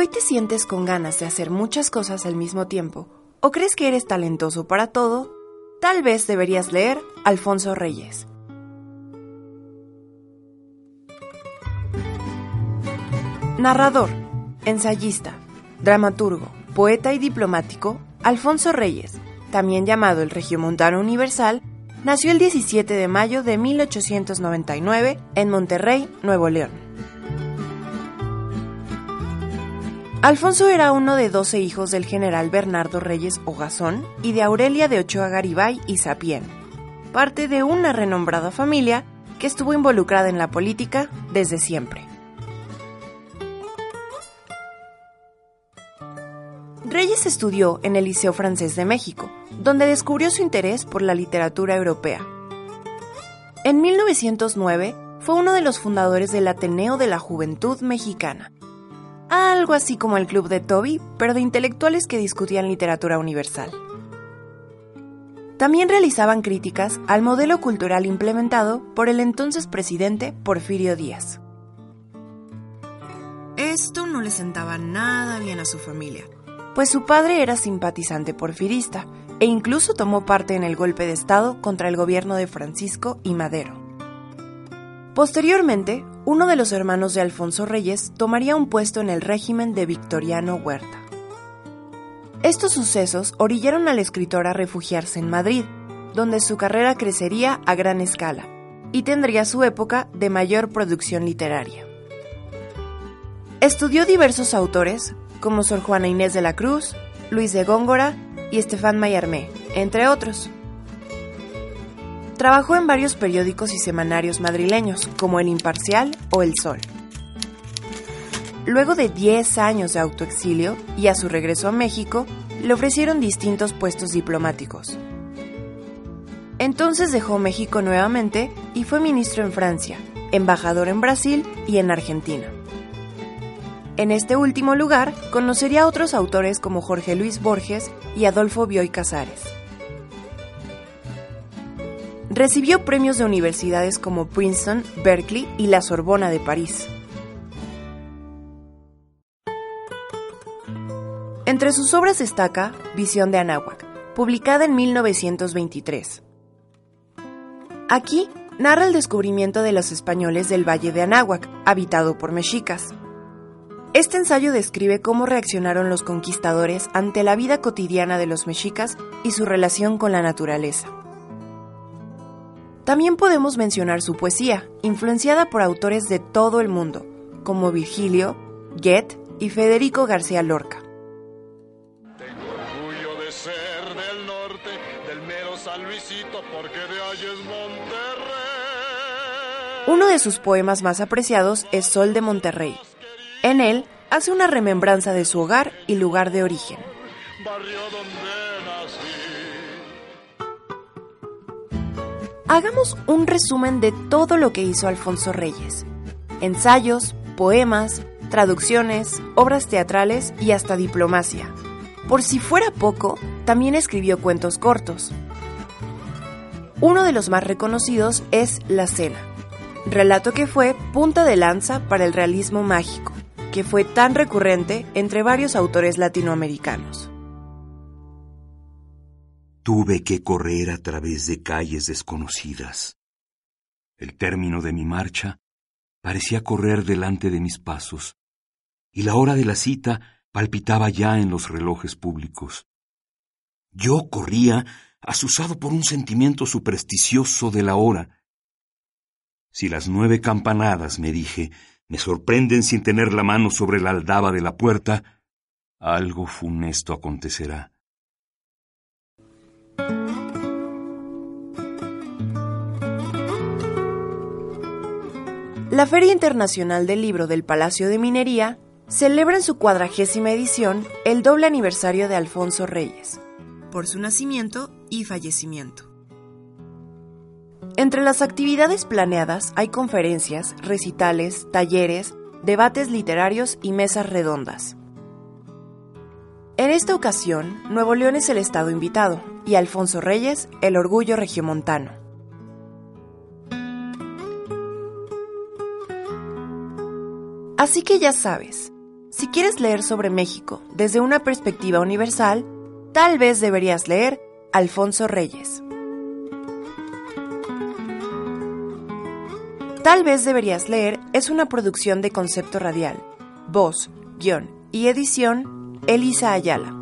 hoy te sientes con ganas de hacer muchas cosas al mismo tiempo, o crees que eres talentoso para todo, tal vez deberías leer Alfonso Reyes. Narrador, ensayista, dramaturgo, poeta y diplomático, Alfonso Reyes, también llamado el Regiomontano Universal, nació el 17 de mayo de 1899 en Monterrey, Nuevo León. Alfonso era uno de 12 hijos del general Bernardo Reyes Ogazón y de Aurelia de Ochoa Garibay y Sapien, parte de una renombrada familia que estuvo involucrada en la política desde siempre. Reyes estudió en el Liceo Francés de México, donde descubrió su interés por la literatura europea. En 1909 fue uno de los fundadores del Ateneo de la Juventud Mexicana, algo así como el Club de Toby, pero de intelectuales que discutían literatura universal. También realizaban críticas al modelo cultural implementado por el entonces presidente Porfirio Díaz. Esto no le sentaba nada bien a su familia, pues su padre era simpatizante porfirista e incluso tomó parte en el golpe de Estado contra el gobierno de Francisco y Madero. Posteriormente, uno de los hermanos de Alfonso Reyes tomaría un puesto en el régimen de Victoriano Huerta. Estos sucesos orillaron al escritor a refugiarse en Madrid, donde su carrera crecería a gran escala y tendría su época de mayor producción literaria. Estudió diversos autores como Sor Juana Inés de la Cruz, Luis de Góngora y Estefan Mayarmé, entre otros. Trabajó en varios periódicos y semanarios madrileños, como El Imparcial o El Sol. Luego de 10 años de autoexilio y a su regreso a México, le ofrecieron distintos puestos diplomáticos. Entonces dejó México nuevamente y fue ministro en Francia, embajador en Brasil y en Argentina. En este último lugar conocería a otros autores como Jorge Luis Borges y Adolfo Bioy Casares. Recibió premios de universidades como Princeton, Berkeley y la Sorbona de París. Entre sus obras destaca Visión de Anáhuac, publicada en 1923. Aquí narra el descubrimiento de los españoles del Valle de Anáhuac, habitado por mexicas. Este ensayo describe cómo reaccionaron los conquistadores ante la vida cotidiana de los mexicas y su relación con la naturaleza. También podemos mencionar su poesía, influenciada por autores de todo el mundo, como Virgilio, Goethe y Federico García Lorca. Tengo orgullo de ser del norte, del mero San Luisito, porque de allí es Monterrey. Uno de sus poemas más apreciados es Sol de Monterrey. En él hace una remembranza de su hogar y lugar de origen. Barrio donde nací. Hagamos un resumen de todo lo que hizo Alfonso Reyes. Ensayos, poemas, traducciones, obras teatrales y hasta diplomacia. Por si fuera poco, también escribió cuentos cortos. Uno de los más reconocidos es La Cena, relato que fue punta de lanza para el realismo mágico, que fue tan recurrente entre varios autores latinoamericanos. Tuve que correr a través de calles desconocidas. El término de mi marcha parecía correr delante de mis pasos, y la hora de la cita palpitaba ya en los relojes públicos. Yo corría asusado por un sentimiento supersticioso de la hora. Si las nueve campanadas, me dije, me sorprenden sin tener la mano sobre la aldaba de la puerta, algo funesto acontecerá. La Feria Internacional del Libro del Palacio de Minería celebra en su cuadragésima edición el doble aniversario de Alfonso Reyes, por su nacimiento y fallecimiento. Entre las actividades planeadas hay conferencias, recitales, talleres, debates literarios y mesas redondas. En esta ocasión, Nuevo León es el estado invitado y Alfonso Reyes el orgullo regiomontano. Así que ya sabes, Si quieres leer sobre México desde una perspectiva universal, tal vez deberías leer Alfonso Reyes. Tal vez deberías leer es una producción de concepto radial, voz, guion y edición Elisa Ayala.